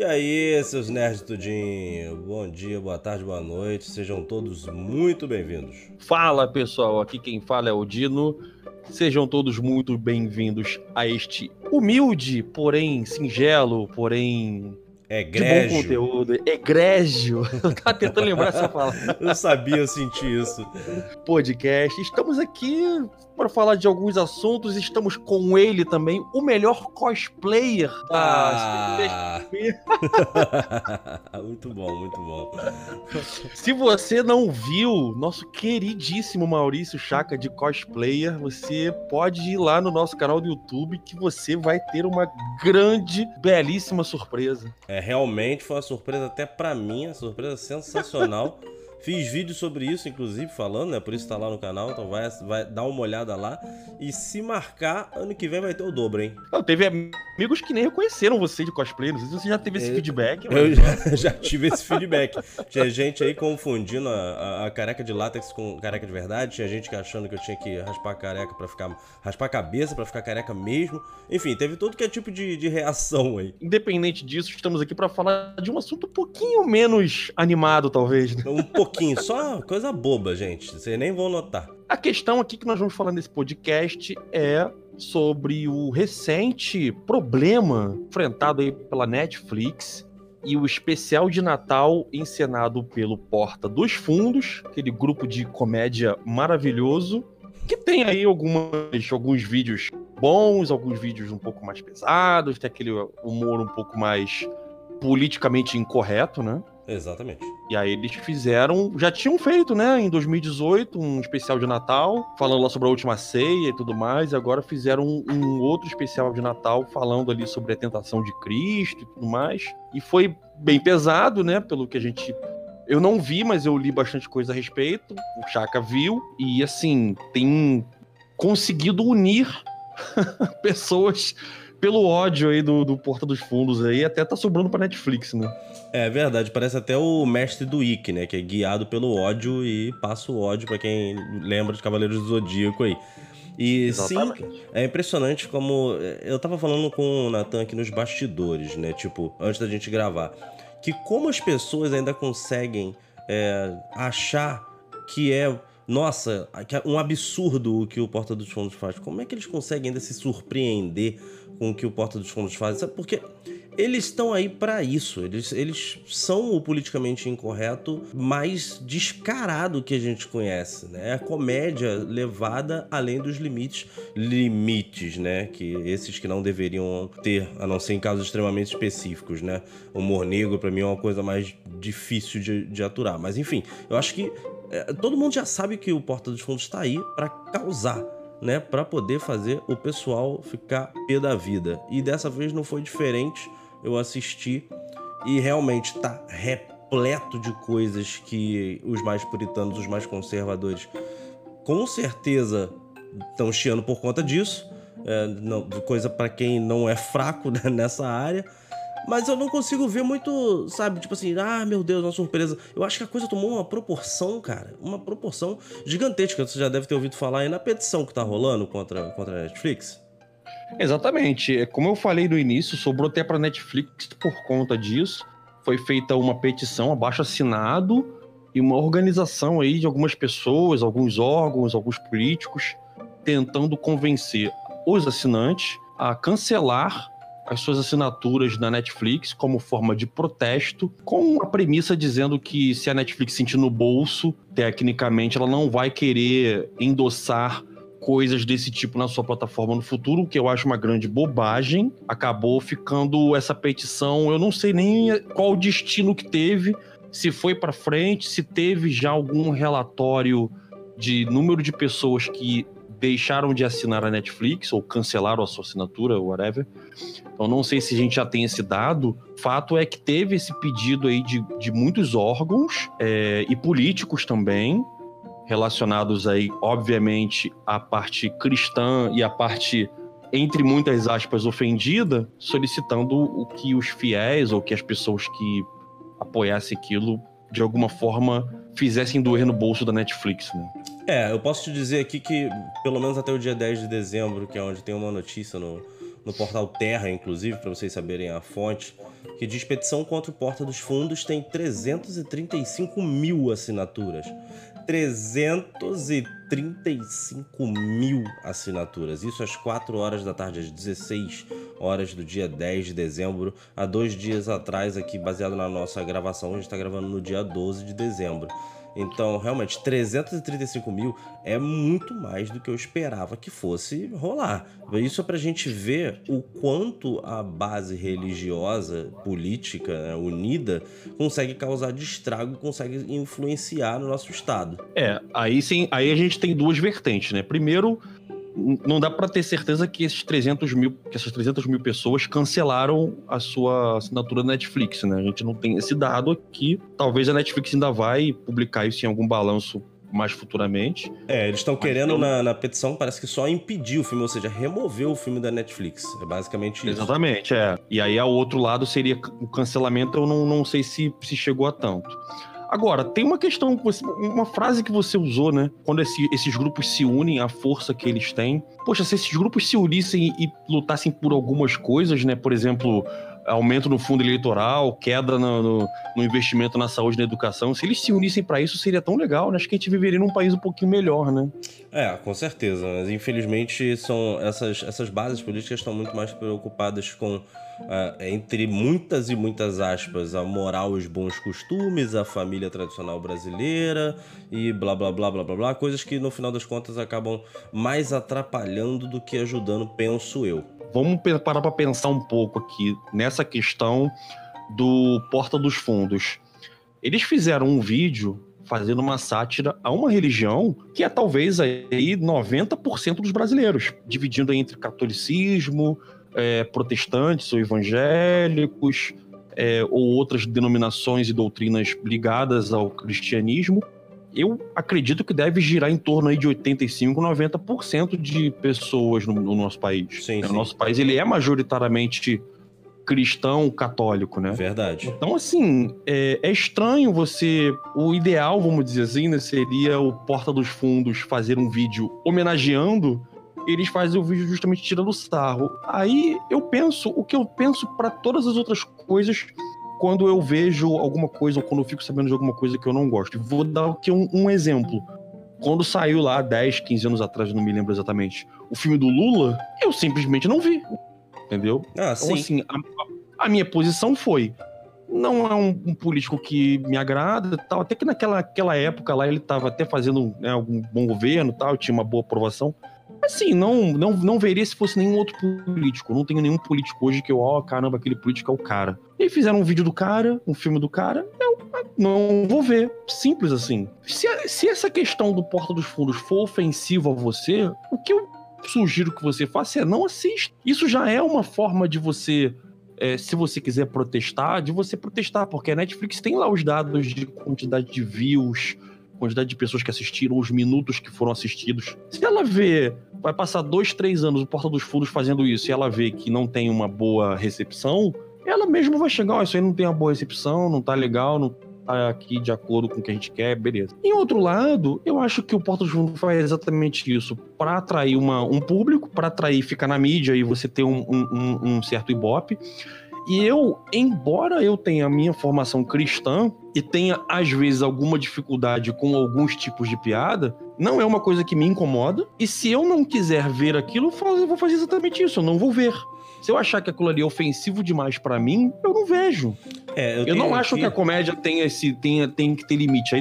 E aí, seus nerds tudinho, bom dia, boa tarde, boa noite, sejam todos muito bem-vindos. Fala pessoal, aqui quem fala é o Dino, sejam todos muito bem-vindos a este humilde, porém singelo, porém Egrégio. de bom conteúdo, egrégio, eu tava tentando lembrar essa palavra. Eu sabia, eu senti isso. Podcast, estamos aqui para falar de alguns assuntos, estamos com ele também, o melhor cosplayer da Ah. muito bom, muito bom. Se você não viu nosso queridíssimo Maurício Chaca de cosplayer, você pode ir lá no nosso canal do YouTube que você vai ter uma grande, belíssima surpresa. É, realmente foi uma surpresa até pra mim, uma surpresa sensacional. Fiz vídeo sobre isso, inclusive, falando, né? Por isso tá lá no canal, então vai, vai dar uma olhada lá. E se marcar, ano que vem vai ter o dobro, hein? Não, teve amigos que nem reconheceram você de cosplay, não sei se você já teve esse É, feedback. Eu mas- já, já tive esse feedback. Tinha gente aí confundindo a, a- a careca de látex com careca de verdade. Tinha gente que achando que eu tinha que raspar a careca para ficar. raspar a cabeça pra ficar careca mesmo. Enfim, teve todo que é tipo de, de reação aí. Independente disso, estamos aqui para falar de um assunto um pouquinho menos animado, talvez. né? Um pouquinho, só coisa boba, gente. Vocês nem vão notar. A questão aqui que nós vamos falar nesse podcast é sobre o recente problema enfrentado aí pela Netflix e o especial de Natal encenado pelo Porta dos Fundos, aquele grupo de comédia maravilhoso, que tem aí algumas, alguns vídeos bons, alguns vídeos um pouco mais pesados, tem aquele humor um pouco mais politicamente incorreto, né? Exatamente. E aí eles fizeram, já tinham feito, né, em 2018, um especial de Natal, falando lá sobre a última ceia e tudo mais, e agora fizeram um, um outro especial de Natal falando ali sobre a tentação de Cristo e tudo mais. E foi bem pesado, né, pelo que a gente eu não vi, mas eu li bastante coisa a respeito. O Chaka viu e assim, tem conseguido unir pessoas pelo ódio aí do, do Porta dos Fundos aí, até tá sobrando pra Netflix, né? É verdade, parece até o mestre do Ikki, né? Que é guiado pelo ódio e passa o ódio pra quem lembra de Cavaleiros do Zodíaco aí. E sim, É impressionante como. Eu tava falando com o Natan aqui nos bastidores, né? Tipo, antes da gente gravar. Que como as pessoas ainda conseguem é, achar que é. Nossa, que é um absurdo o que o Porta dos Fundos faz. Como é que eles conseguem ainda se surpreender com o que o Porta dos Fundos faz? Sabe? Porque eles estão aí pra isso. Eles, eles são o politicamente incorreto mais descarado que a gente conhece, né? É a comédia levada além dos limites, limites, né? Que esses que não deveriam ter, a não ser em casos extremamente específicos, né? O humor negro pra mim é uma coisa mais difícil de, de aturar. Mas enfim, eu acho que é, todo mundo já sabe que o Porta dos Fundos tá aí pra causar né, para poder fazer o pessoal ficar pé da vida. E dessa vez não foi diferente. Eu assisti e realmente tá repleto de coisas que os mais puritanos, os mais conservadores, com certeza estão chiando por conta disso. É, não- coisa para quem não é fraco nessa área. Mas eu não consigo ver muito, sabe? Tipo assim, ah, meu Deus, uma surpresa. Eu acho que a coisa tomou uma proporção, cara. Uma proporção gigantesca. Você já deve ter ouvido falar aí na petição que tá rolando contra, contra a Netflix. Exatamente. É, Como eu falei no início, sobrou até para Netflix por conta disso. Foi feita uma petição abaixo assinado e uma organização aí de algumas pessoas, alguns órgãos, alguns políticos tentando convencer os assinantes a cancelar as suas assinaturas na Netflix como forma de protesto, com a premissa dizendo que se a Netflix sentir no bolso, tecnicamente ela não vai querer endossar coisas desse tipo na sua plataforma no futuro, o que eu acho uma grande bobagem. Acabou ficando essa petição, eu não sei nem qual destino que teve, se foi para frente, se teve já algum relatório de número de pessoas que deixaram de assinar a Netflix ou cancelaram a sua assinatura, whatever. Então não sei se a gente já tem esse dado. Fato é que teve esse pedido aí de, de muitos órgãos é, e políticos também, relacionados aí, obviamente, à parte cristã e à parte, entre muitas aspas, ofendida, solicitando o que os fiéis ou que as pessoas que apoiassem aquilo, de alguma forma, fizessem doer no bolso da Netflix, né? É, eu posso te dizer aqui que, pelo menos até o dia 10 de dezembro, que é onde tem uma notícia no, no portal Terra, inclusive, para vocês saberem a fonte, que diz petição contra o Porta dos Fundos tem 335 mil assinaturas. 335 mil assinaturas. Isso às 4 horas da tarde, às 16 horas do dia 10 de dezembro. Há dois dias atrás, aqui, baseado na nossa gravação, a gente está gravando no dia 12 de dezembro. Então, realmente, 335 mil é muito mais do que eu esperava que fosse rolar. Isso é pra gente ver o quanto a base religiosa, política, né, unida, consegue causar estrago, consegue influenciar no nosso Estado. É, aí sim, aí a gente tem duas vertentes, né? Primeiro, não dá para ter certeza que esses 300 mil, que essas 300 mil pessoas cancelaram a sua assinatura da Netflix, né? A gente não tem esse dado aqui. Talvez a Netflix ainda vai publicar isso em algum balanço mais futuramente. É, eles estão querendo na, na, petição, parece que só impedir o filme, ou seja, remover o filme da Netflix. É basicamente isso. Exatamente, é. E aí, ao outro lado, seria o cancelamento, eu não, não sei se, se chegou a tanto. Agora, tem uma questão, uma frase que você usou, né? Quando esse, esses grupos se unem, a força que eles têm. Poxa, se esses grupos se unissem e, lutassem por algumas coisas, né? Por exemplo, aumento no fundo eleitoral, queda no, no, no, investimento na saúde e na educação. Se eles se unissem para isso, seria tão legal, né? Acho que a gente viveria num país um pouquinho melhor, né? É, com certeza. Mas infelizmente são essas, essas bases políticas estão muito mais preocupadas com Uh, entre muitas e muitas aspas, a moral os bons costumes, a família tradicional brasileira e blá blá blá blá blá blá, coisas que no final das contas acabam mais atrapalhando do que ajudando, penso eu. Vamos parar para pensar um pouco aqui nessa questão do Porta dos Fundos. Eles fizeram um vídeo fazendo uma sátira a uma religião que é talvez aí 90% dos brasileiros, dividindo entre catolicismo, é, protestantes ou evangélicos, é, ou outras denominações e doutrinas ligadas ao cristianismo, eu acredito que deve girar em torno aí de 85, 90% de pessoas no, no nosso país. Sim, o nosso país ele é majoritariamente cristão católico, né? Verdade. Então, assim, é, é, estranho você. O ideal, vamos dizer assim, né, seria o Porta dos Fundos fazer um vídeo homenageando eles fazem o vídeo justamente tirando sarro. Aí eu penso o que eu penso para todas as outras coisas quando eu vejo alguma coisa ou quando eu fico sabendo de alguma coisa que eu não gosto. Vou dar aqui um, um exemplo. Quando saiu lá 10, 15 anos atrás, não me lembro exatamente, o filme do Lula, eu simplesmente não vi. Entendeu? Ah, então, assim, a, a minha posição foi: não é um, um, político que me agrada tal. Até que naquela aquela época lá ele estava até fazendo né, algum bom governo tal, tinha uma boa aprovação. Assim, não, não, não veria se fosse nenhum outro político. Não tenho nenhum político hoje que eu, ó, oh, caramba, aquele político é o cara. E fizeram um vídeo do cara, um filme do cara, eu não vou ver. Simples assim. Se, se essa questão do Porta dos Fundos for ofensiva a você, o que eu sugiro que você faça é não assista. Isso já é uma forma de você é, se você quiser protestar, de você protestar, porque a Netflix tem lá os dados de quantidade de views, quantidade de pessoas que assistiram, os minutos que foram assistidos. Se ela vê, vai passar dois, três anos o Porta dos Fundos fazendo isso e ela vê que não tem uma boa recepção, ela mesma vai chegar, oh, isso aí não tem uma boa recepção, não tá legal, não tá aqui de acordo com o que a gente quer, beleza. Em outro lado, eu acho que o Porta dos Fundos faz exatamente isso para atrair uma, um público, para atrair, ficar na mídia e você ter um, um, um certo ibope. E eu, embora eu tenha a minha formação cristã e tenha, às vezes, alguma dificuldade com alguns tipos de piada, não é uma coisa que me incomoda. E se eu não quiser ver aquilo, eu vou fazer exatamente isso, eu não vou ver. Se eu achar que aquilo ali é ofensivo demais para mim, eu não vejo. É, eu, eu não acho que a comédia tenha esse, tenha, tem que ter limite.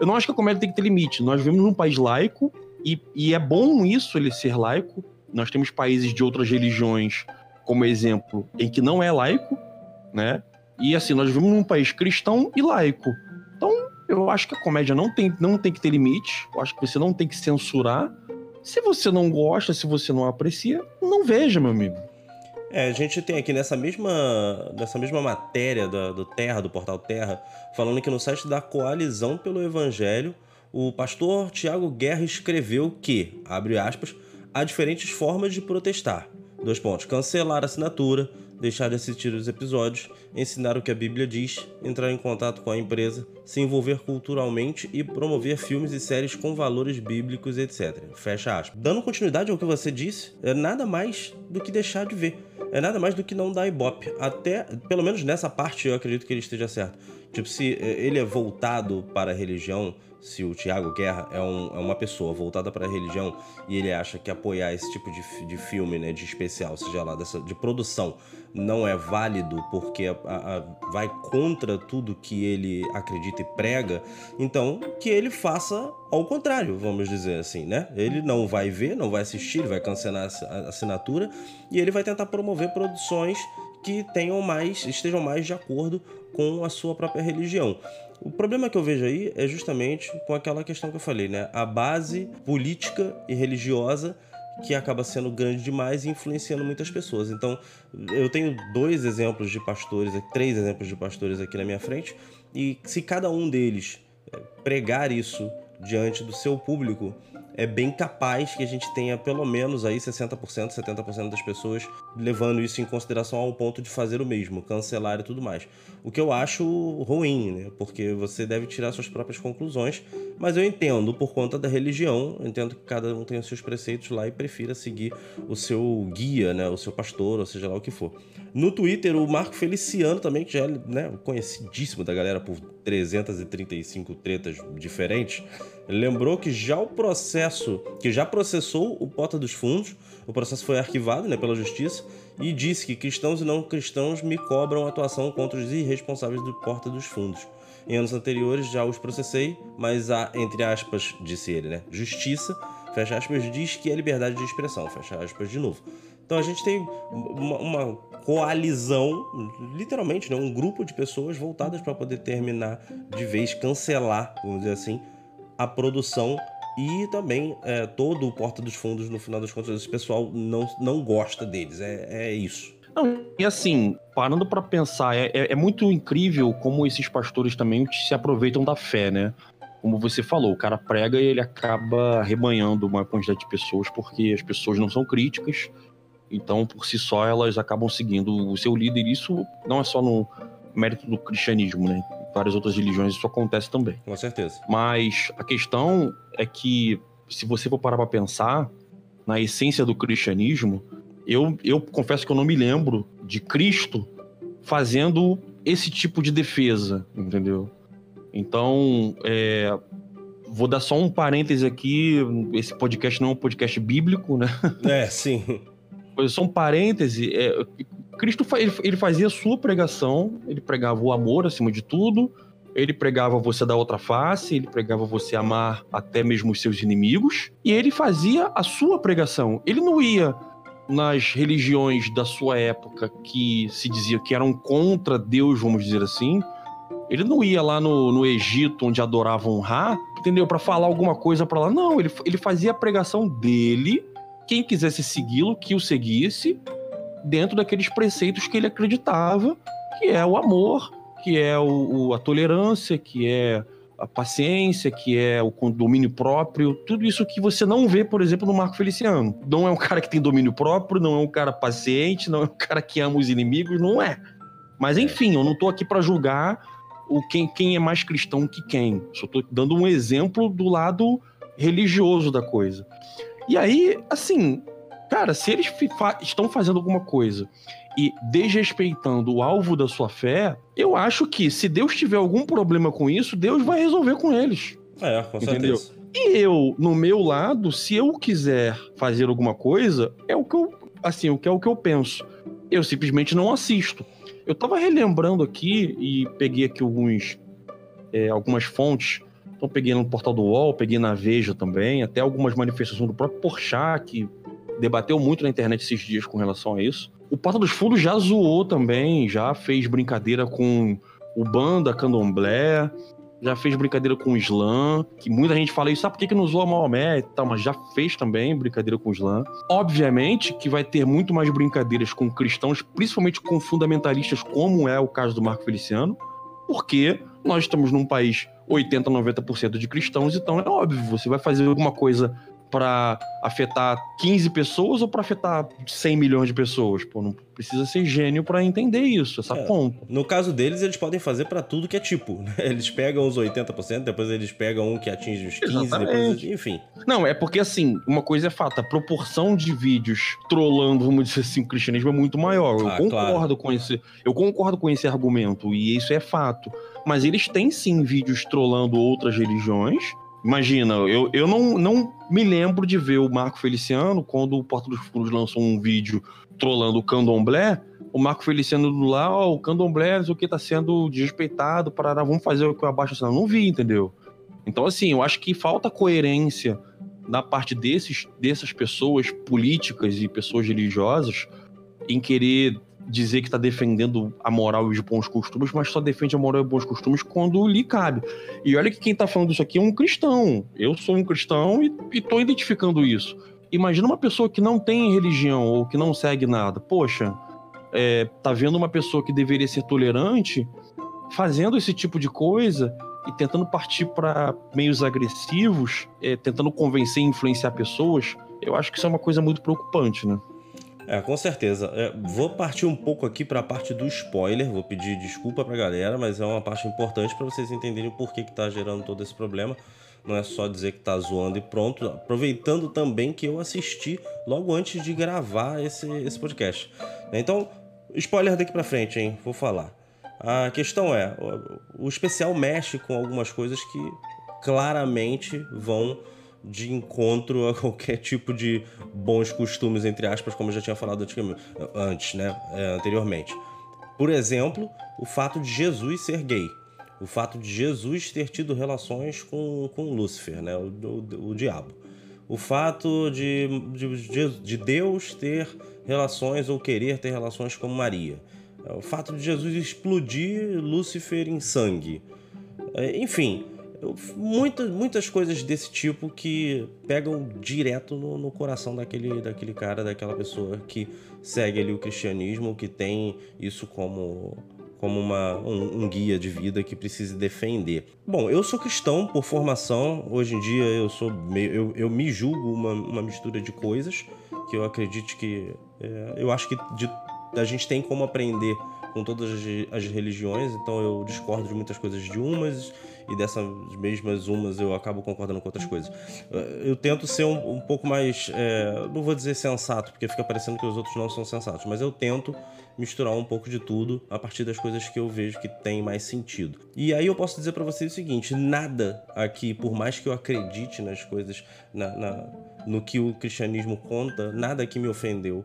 Eu não acho que a comédia tem que ter limite. Nós vivemos num país laico e, e é bom isso ele ser laico. Nós temos países de outras religiões como exemplo em que não é laico, né? E assim, nós vivemos num país cristão e laico. Então, eu acho que a comédia não tem, não tem que ter limite. Eu acho que você não tem que censurar. Se você não gosta, se você não aprecia, não veja, meu amigo. É, a gente tem aqui nessa mesma, nessa mesma matéria do, do Terra, do portal Terra, falando que no site da Coalizão pelo Evangelho, o pastor Tiago Guerra escreveu que, abre aspas, há diferentes formas de protestar. Dois pontos. Cancelar a assinatura, deixar de assistir os episódios, ensinar o que a Bíblia diz, entrar em contato com a empresa, se envolver culturalmente e promover filmes e séries com valores bíblicos, etc. Fecha aspas. Dando continuidade ao que você disse, é nada mais do que deixar de ver. é nada mais do que não dar ibope. Até, pelo menos nessa parte, eu acredito que ele esteja certo. Tipo, se eh, ele é voltado para a religião, se o Tiago Guerra é, um, é, uma pessoa voltada para a religião e ele acha que apoiar esse tipo de, de filme, né, de especial, seja lá, dessa, de produção, não é válido porque a, a, vai contra tudo que ele acredita e prega, então que ele faça ao contrário, vamos dizer assim, né? Ele não vai ver, não vai assistir, ele vai cancelar a assinatura e ele vai tentar promover produções que tenham mais, estejam mais de acordo com a sua própria religião. O problema que eu vejo aí é justamente com aquela questão que eu falei, né? A base política e religiosa que acaba sendo grande demais e influenciando muitas pessoas. Então, eu tenho dois exemplos de pastores, três exemplos de pastores aqui na minha frente, e se cada um deles eh, pregar isso diante do seu público, é bem capaz que a gente tenha pelo menos aí 60%, 70% das pessoas levando isso em consideração ao ponto de fazer o mesmo, cancelar e tudo mais. O que eu acho ruim, né? Porque você deve tirar suas próprias conclusões, mas eu entendo por conta da religião, entendo que cada um tem os seus preceitos lá e prefira seguir o seu guia, né, o seu pastor, ou seja lá o que for. No Twitter, o Marco Feliciano também, que já é né, conhecidíssimo da galera por 335 tretas diferentes, lembrou que já o processo, que já processou o Porta dos Fundos, o processo foi arquivado né, pela justiça, e disse que cristãos e não cristãos me cobram atuação contra os irresponsáveis do Porta dos Fundos. Em anos anteriores já os processei, mas a, entre aspas, disse ele, né? Justiça, fecha aspas, diz que é liberdade de expressão, fecha aspas de novo. Então a gente tem uma, uma coalizão, literalmente, né? um grupo de pessoas voltadas para poder terminar de vez, cancelar, vamos dizer assim, a produção e também é, todo o Porta dos Fundos, no final das contas, esse pessoal não, não gosta deles. É, é isso. Não, e assim, parando para pensar, é, é, é, muito incrível como esses pastores também se aproveitam da fé, né? Como você falou, o cara prega e ele acaba rebanhando uma quantidade de pessoas porque as pessoas não são críticas, então por si só elas acabam seguindo o seu líder. Isso não é só no mérito do cristianismo, né? Várias outras religiões isso acontece também. Com certeza. Mas a questão é que, se você for parar para pensar, na essência do cristianismo, eu, eu confesso que eu não me lembro de Cristo fazendo esse tipo de defesa, entendeu? Então, é, vou dar só um parêntese aqui. Esse podcast não é um podcast bíblico, né? É, sim. Só um parêntese. É, Cristo ele fazia sua pregação, ele pregava o amor acima de tudo, ele pregava você dar outra face, ele pregava você amar até mesmo os seus inimigos, e ele fazia a sua pregação. Ele não ia nas religiões da sua época que se dizia que eram contra Deus, vamos dizer assim. Ele não ia lá no, no Egito, onde adoravam Ra, entendeu? Para falar alguma coisa para lá. Não, ele, ele fazia a pregação dele. Quem quisesse segui-lo, que o seguisse dentro daqueles preceitos que ele acreditava, que é o amor, que é o, o, a tolerância, que é a paciência, que é o domínio próprio, tudo isso que você não vê, por exemplo, no Marco Feliciano. Não é um cara que tem domínio próprio, não é um cara paciente, não é um cara que ama os inimigos, não é. Mas enfim, eu não tô aqui para julgar o quem, quem é mais cristão que quem. Só tô dando um exemplo do lado religioso da coisa. E aí, assim, Cara, se eles fa estão fazendo alguma coisa e desrespeitando o alvo da sua fé, eu acho que se Deus tiver algum problema com isso, Deus vai resolver com eles. É, com entendeu? certeza. E eu, no meu lado, se eu quiser fazer alguma coisa, é o que eu, assim, o que é o que eu penso. Eu simplesmente não assisto. Eu tava relembrando aqui e peguei aqui alguns, é, algumas fontes. Então peguei no portal do UOL, peguei na Veja também, até algumas manifestações do próprio Porchat, que debateu muito na internet esses dias com relação a isso. O Porta dos Fundos já zoou também, já fez brincadeira com o Banda Candomblé, já fez brincadeira com o Islã, que muita gente fala isso, sabe por que, que não zoa Maomé e tal, mas já fez também brincadeira com o Islã. Obviamente que vai ter muito mais brincadeiras com cristãos, principalmente com fundamentalistas, como é o caso do Marco Feliciano, porque nós estamos num país 80, 90% de cristãos, então é óbvio, você vai fazer alguma coisa para afetar 15 pessoas ou para afetar 100 milhões de pessoas? Pô, não precisa ser gênio para entender isso, essa é, conta. No caso deles, eles podem fazer para tudo que é tipo. Né? Eles pegam os 80%, depois eles pegam um que atinge os 15%, depois, enfim. Não, é porque assim, uma coisa é fato, a proporção de vídeos trollando, vamos dizer assim, o cristianismo é muito maior. Eu ah, concordo claro. com esse, eu concordo com esse argumento e isso é fato. Mas eles têm sim vídeos trollando outras religiões Imagina, eu, eu não, não me lembro de ver o Marco Feliciano, quando o Porta dos Fundos lançou um vídeo trollando o candomblé, o Marco Feliciano lá, ó, oh, o candomblé, o que tá sendo desrespeitado, parará, vamos fazer o que eu abaixo assim. Não vi, entendeu? Então, assim, eu acho que falta coerência da parte desses, dessas pessoas políticas e pessoas religiosas em querer dizer que está defendendo a moral e os bons costumes, mas só defende a moral e os bons costumes quando lhe cabe. E olha que quem está falando isso aqui é um cristão. Eu sou um cristão e estou identificando isso. Imagina uma pessoa que não tem religião ou que não segue nada. Poxa, é, tá vendo uma pessoa que deveria ser tolerante fazendo esse tipo de coisa e tentando partir para meios agressivos, é, tentando convencer e influenciar pessoas. Eu acho que isso é uma coisa muito preocupante, né? É, com certeza. É, vou partir um pouco aqui para a parte do spoiler. Vou pedir desculpa para a galera, mas é uma parte importante para vocês entenderem o porquê que está gerando todo esse problema. Não é só dizer que está zoando e pronto. Aproveitando também que eu assisti logo antes de gravar esse, esse podcast. Então, spoiler daqui para frente, hein? Vou falar. A questão é, o especial mexe com algumas coisas que claramente vão de encontro a qualquer tipo de bons costumes, entre aspas, como eu já tinha falado antes, né? É, anteriormente. Por exemplo, o fato de Jesus ser gay. O fato de Jesus ter tido relações com, com Lúcifer, né? o, o, o diabo. O fato de, de, de Deus ter relações ou querer ter relações com Maria. O fato de Jesus explodir Lúcifer em sangue. É, enfim, muitas, muitas coisas desse tipo que pegam direto no, no, coração daquele, daquele cara, daquela pessoa que segue ali o cristianismo, que tem isso como, como uma, um, um, guia de vida que precisa defender. Bom, eu sou cristão por formação, hoje em dia eu sou meio, eu, eu me julgo uma, uma mistura de coisas que eu acredito que. É, eu acho que de, a gente tem como aprender com todas as, religiões, então eu discordo de muitas coisas de umas e dessas mesmas umas eu acabo concordando com outras coisas. Eu tento ser um, um pouco mais, é, não vou dizer sensato, porque fica parecendo que os outros não são sensatos, mas eu tento misturar um pouco de tudo a partir das coisas que eu vejo que tem mais sentido. E aí eu posso dizer para vocês o seguinte: nada aqui, por mais que eu acredite nas coisas, na, na, no que o cristianismo conta, nada aqui me ofendeu.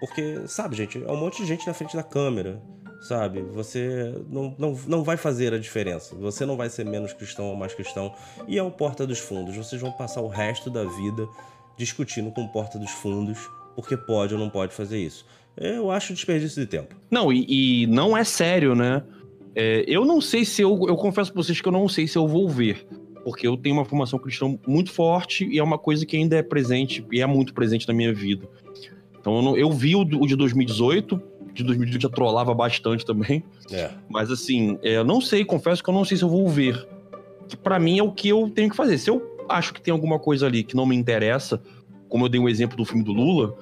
Porque, sabe, gente, é um monte de gente na frente da câmera sabe? Você não, não, não vai fazer a diferença. Você não vai ser menos cristão ou mais cristão. E é o Porta dos Fundos. Vocês vão passar o resto da vida discutindo com o Porta dos Fundos porque pode ou não pode fazer isso. Eu acho desperdício de tempo. Não, e, e não é sério, né? É, eu não sei se eu. Eu confesso pra vocês que eu não sei se eu vou ver. Porque eu tenho uma formação cristã muito forte e é uma coisa que ainda é presente e é muito presente na minha vida. Então eu, não, eu vi o, o de 2018 de 2018 já trollava bastante também. É. Mas assim, é, eu não sei, confesso que eu não sei se eu vou ver. Que para mim é o que eu tenho que fazer. Se eu acho que tem alguma coisa ali que não me interessa, como eu dei um exemplo do filme do Lula,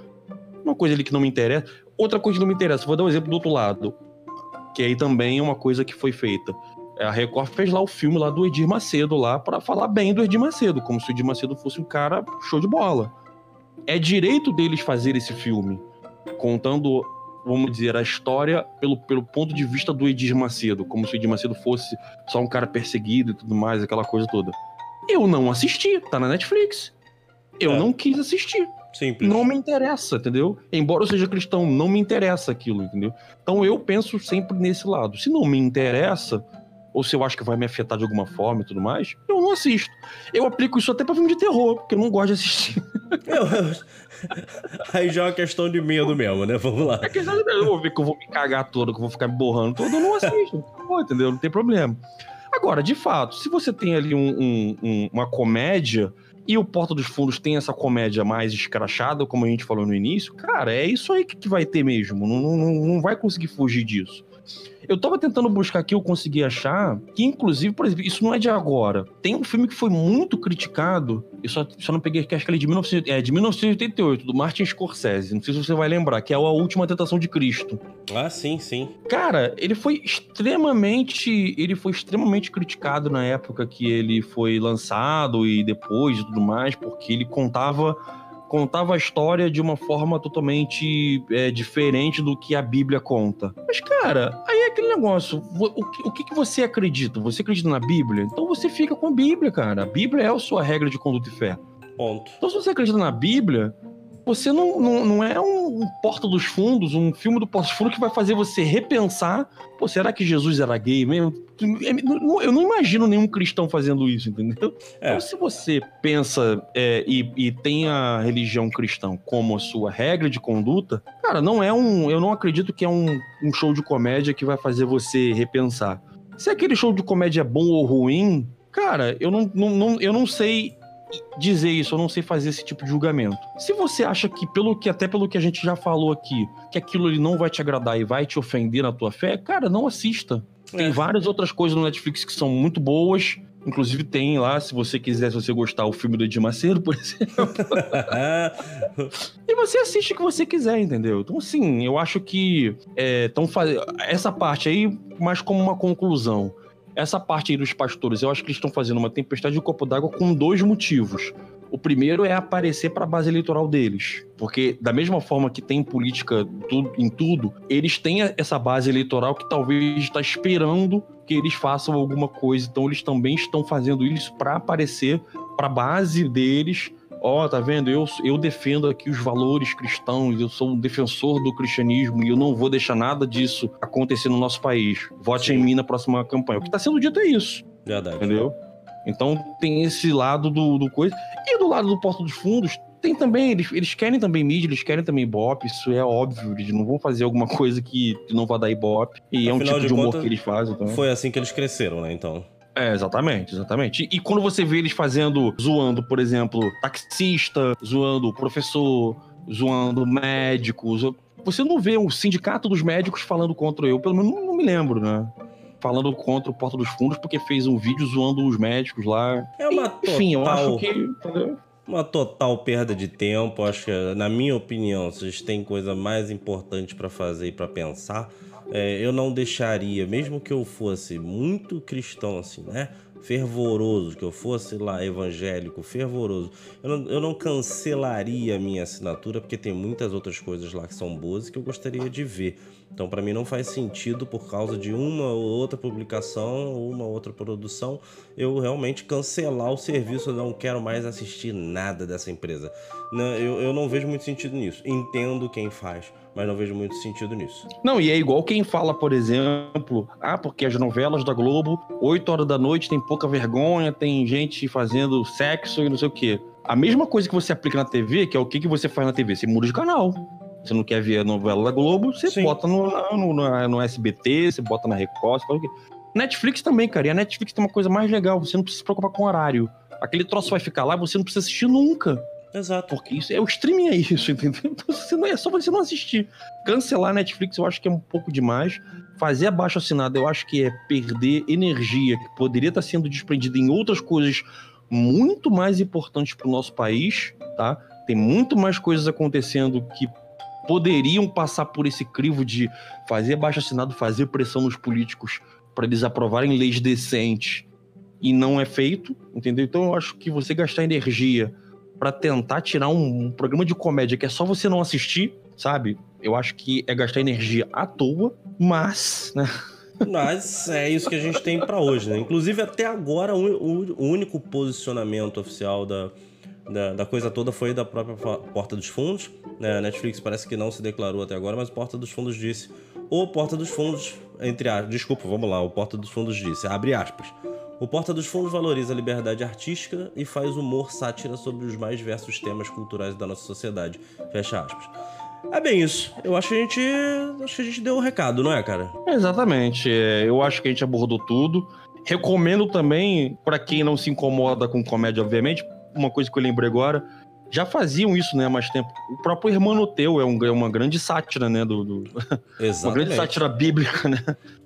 uma coisa ali que não me interessa. Outra coisa que não me interessa, vou dar um exemplo do outro lado. Que aí também é uma coisa que foi feita. A Record fez lá o filme lá do Edir Macedo lá para falar bem do Edir Macedo, como se o Edir Macedo fosse um cara show de bola. É direito deles fazer esse filme, contando vamos dizer, a história pelo, pelo ponto de vista do Edir Macedo, como se o Edir Macedo fosse só um cara perseguido e tudo mais, aquela coisa toda. Eu não assisti, tá na Netflix. Eu é. não quis assistir. Simples. Não me interessa, entendeu? Embora eu seja cristão, não me interessa aquilo, entendeu? Então eu penso sempre nesse lado. Se não me interessa, ou se eu acho que vai me afetar de alguma forma e tudo mais, eu não assisto. Eu aplico isso até pra filme de terror, porque eu não gosto de assistir. Eu, Aí já é uma questão de medo mesmo, né? Vamos lá. É questão de medo. Eu vou ver que eu vou me cagar todo, que eu vou ficar me borrando todo, eu não assisto. Não, entendeu? Não tem problema. Agora, de fato, se você tem ali um, um, uma comédia e o Porta dos Fundos tem essa comédia mais escrachada, como a gente falou no início, cara, é isso aí que vai ter mesmo. Não, não, não vai conseguir fugir disso. Eu tava tentando buscar aqui, eu consegui achar, que inclusive, por exemplo, isso não é de agora. Tem um filme que foi muito criticado, eu só, só não peguei, acho que ele é de, 19, é de 1988, do Martin Scorsese. Não sei se você vai lembrar, que é A Última Tentação de Cristo. Ah, sim, sim. Cara, ele foi extremamente. Ele foi extremamente criticado na época que ele foi lançado e depois e tudo mais, porque ele contava contava a história de uma forma totalmente é, diferente do que a Bíblia conta. Mas, cara, aí é aquele negócio. O, que, que você acredita? Você acredita na Bíblia? Então você fica com a Bíblia, cara. A Bíblia é a sua regra de conduta e fé. Ponto. Então, se você acredita na Bíblia, você não, não, não é um, Porta dos Fundos, um filme do Porta dos Fundos que vai fazer você repensar, pô, será que Jesus era gay mesmo? Eu não imagino nenhum cristão fazendo isso, entendeu? É. Então, se você pensa é, e, e, tem a religião cristã como a sua regra de conduta, cara, não é um. Eu não acredito que é um, um show de comédia que vai fazer você repensar. Se aquele show de comédia é bom ou ruim, cara, eu não, não, não eu não sei dizer isso, eu não sei fazer esse tipo de julgamento. Se você acha que, pelo que até pelo que a gente já falou aqui, que aquilo ele não vai te agradar e vai te ofender na tua fé, cara, não assista. Tem é. várias outras coisas no Netflix que são muito boas. Inclusive tem lá, se você quiser, se você gostar, o filme do Edir Macedo, por exemplo. e você assiste o que você quiser, entendeu? Então, assim, eu acho que é, fazendo essa parte aí mais como uma conclusão. Essa parte aí dos pastores, eu acho que eles estão fazendo uma tempestade de copo d'água com dois motivos. O primeiro é aparecer para a base eleitoral deles. Porque, da mesma forma que tem política em tudo, eles têm essa base eleitoral que talvez está esperando que eles façam alguma coisa. Então, eles também estão fazendo isso para aparecer para a base deles ó, oh, tá vendo? Eu, eu defendo aqui os valores cristãos, eu sou um defensor do cristianismo e eu não vou deixar nada disso acontecer no nosso país. Vote Sim. em mim na próxima campanha. O que tá sendo dito é isso. Verdade. Entendeu? Então tem esse lado do, do coisa. E do lado do Porto dos Fundos, tem também, eles, eles querem também mídia, eles querem também ibope, isso é óbvio, eles não vão fazer alguma coisa que não vá dar ibope. E Afinal é um tipo de, humor contas, que eles fazem. Então. Foi assim que eles cresceram, né, então. É, exatamente, exatamente. E, e, quando você vê eles fazendo, zoando, por exemplo, taxista, zoando professor, zoando médico, você não vê o sindicato dos médicos falando contra eu, pelo menos não, não me lembro, né? Falando contra o Porta dos Fundos porque fez um vídeo zoando os médicos lá. É uma Enfim, total... eu acho que. Entendeu? Uma total perda de tempo. Acho que, na minha opinião, vocês têm coisa mais importante para fazer e para pensar é, eu não deixaria, mesmo que eu fosse muito cristão, assim, né? Fervoroso, que eu fosse lá evangélico, fervoroso, eu não, eu não cancelaria a minha assinatura, porque tem muitas outras coisas lá que são boas e que eu gostaria de ver. Então, para mim, não faz sentido, por causa de uma ou outra publicação ou uma outra produção, eu realmente cancelar o serviço. Eu não quero mais assistir nada dessa empresa. Não, eu, eu não vejo muito sentido nisso. Entendo quem faz mas não vejo muito sentido nisso. Não, e é igual quem fala, por exemplo, ah, porque as novelas da Globo, 8 horas da noite tem pouca vergonha, tem gente fazendo sexo e não sei o quê. A mesma coisa que você aplica na TV, que é o que, que você faz na TV? Você muda de canal. Você não quer ver a novela da Globo, você Sim. bota no, no, no, no, SBT, você bota na Record, você faz o quê? Netflix também, cara. E a Netflix tem uma coisa mais legal, você não precisa se preocupar com o horário. Aquele troço vai ficar lá, você não precisa assistir nunca. Exato. Porque isso é o streaming é isso, entendeu? Então você não, é só você não assistir. Cancelar a Netflix eu acho que é um pouco demais. Fazer abaixo assinado eu acho que é perder energia que poderia estar sendo desprendida em outras coisas muito mais importantes para o nosso país, tá? Tem muito mais coisas acontecendo que poderiam passar por esse crivo de fazer abaixo assinado, fazer pressão nos políticos para eles aprovarem leis decentes e não é feito, entendeu? Então eu acho que você gastar energia para tentar tirar um, um, programa de comédia que é só você não assistir, sabe? Eu acho que é gastar energia à toa, mas, né? Mas é isso que a gente tem para hoje, né? Inclusive, até agora, o, o, o único posicionamento oficial da, da, da, coisa toda foi da própria Porta dos Fundos. Né? A Netflix parece que não se declarou até agora, mas Porta dos Fundos disse. O Porta dos Fundos, entre aspas, desculpa, vamos lá, o Porta dos Fundos disse, abre aspas. O Porta dos Fundos valoriza a liberdade artística e faz humor sátira sobre os mais diversos temas culturais da nossa sociedade. Fecha aspas. É bem isso. Eu acho que a gente. Acho que a gente deu o um recado, não é, cara? Exatamente. É, eu acho que a gente abordou tudo. Recomendo também, para quem não se incomoda com comédia, obviamente, uma coisa que eu lembrei agora. já faziam isso, né, há mais tempo. O próprio Hermanoteu é, um, é uma grande sátira, né, do, do... uma grande sátira bíblica, né,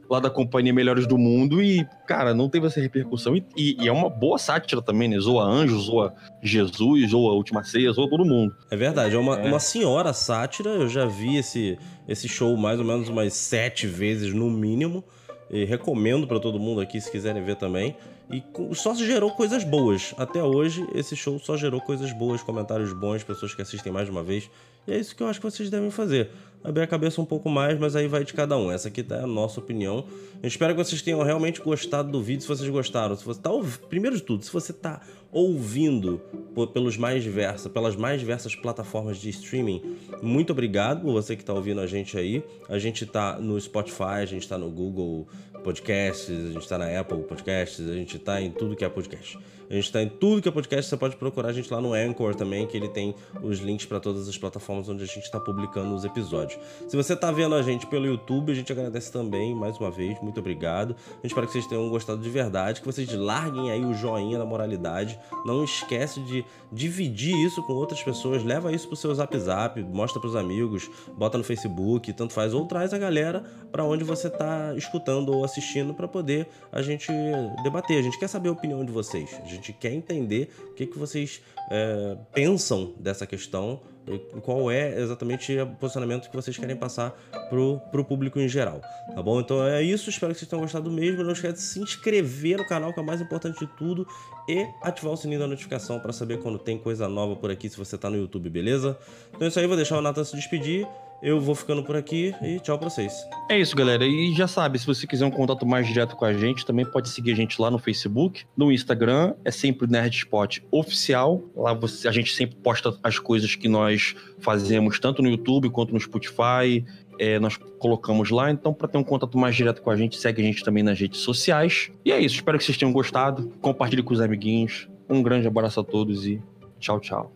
lá da Companhia Melhores do Mundo e, cara, não teve essa repercussão e, e, e é uma boa sátira também, né, zoa anjos, zoa Jesus, zoa Última Ceia, zoa todo mundo. É verdade, é uma, é uma senhora sátira, eu já vi esse, esse show mais ou menos umas sete vezes no mínimo, e recomendo para todo mundo aqui se quiserem ver também. E só gerou coisas boas. Até hoje, esse show só gerou coisas boas, comentários bons, pessoas que assistem mais de uma vez. E é isso que eu acho que vocês devem fazer. Abrir a cabeça um pouco mais, mas aí vai de cada um. Essa aqui tá a nossa opinião. Eu espero que vocês tenham realmente gostado do vídeo. Se vocês gostaram, se você tá primeiro de tudo, se você tá ouvindo pelos mais diversas, pelas mais diversas plataformas de streaming, muito obrigado você que está ouvindo a gente aí. A gente está no Spotify, a gente está no Google Podcasts, a gente está na Apple Podcasts, a gente está em tudo que é podcast. A gente está em tudo que é podcast, você pode procurar a gente lá no Anchor também, que ele tem os links para todas as plataformas onde a gente está publicando os episódios. Se você está vendo a gente pelo YouTube, a gente agradece também, mais uma vez, muito obrigado. A gente espera que vocês tenham gostado de verdade, que vocês larguem aí o joinha da moralidade. Não esquece de dividir isso com outras pessoas, leva isso pro seu Zap Zap, mostra pros amigos, bota no Facebook, tanto faz, ou traz a galera para onde você está escutando ou assistindo para poder a gente debater. A gente quer saber a opinião de vocês. A gente quer entender o que, que vocês é, pensam dessa questão e qual é exatamente o posicionamento que vocês querem passar pro, pro público em geral, tá bom? Então é isso, espero que vocês tenham gostado mesmo. Não esqueça de se inscrever no canal, que é o mais importante de tudo, e ativar o sininho da notificação para saber quando tem coisa nova por aqui, se você tá no YouTube, beleza? Então é isso aí, vou deixar o Nathan se despedir. Eu vou ficando por aqui e tchau pra vocês. É isso, galera. E já sabe, se você quiser um contato mais direto com a gente, também pode seguir a gente lá no Facebook, no Instagram, é sempre Nerdspot Oficial. Lá você, a gente sempre posta as coisas que nós fazemos, tanto no YouTube quanto no Spotify. É, nós colocamos lá. Então, para ter um contato mais direto com a gente, segue a gente também nas redes sociais. E é isso. Espero que vocês tenham gostado. Compartilhe com os amiguinhos. Um grande abraço a todos e tchau, tchau.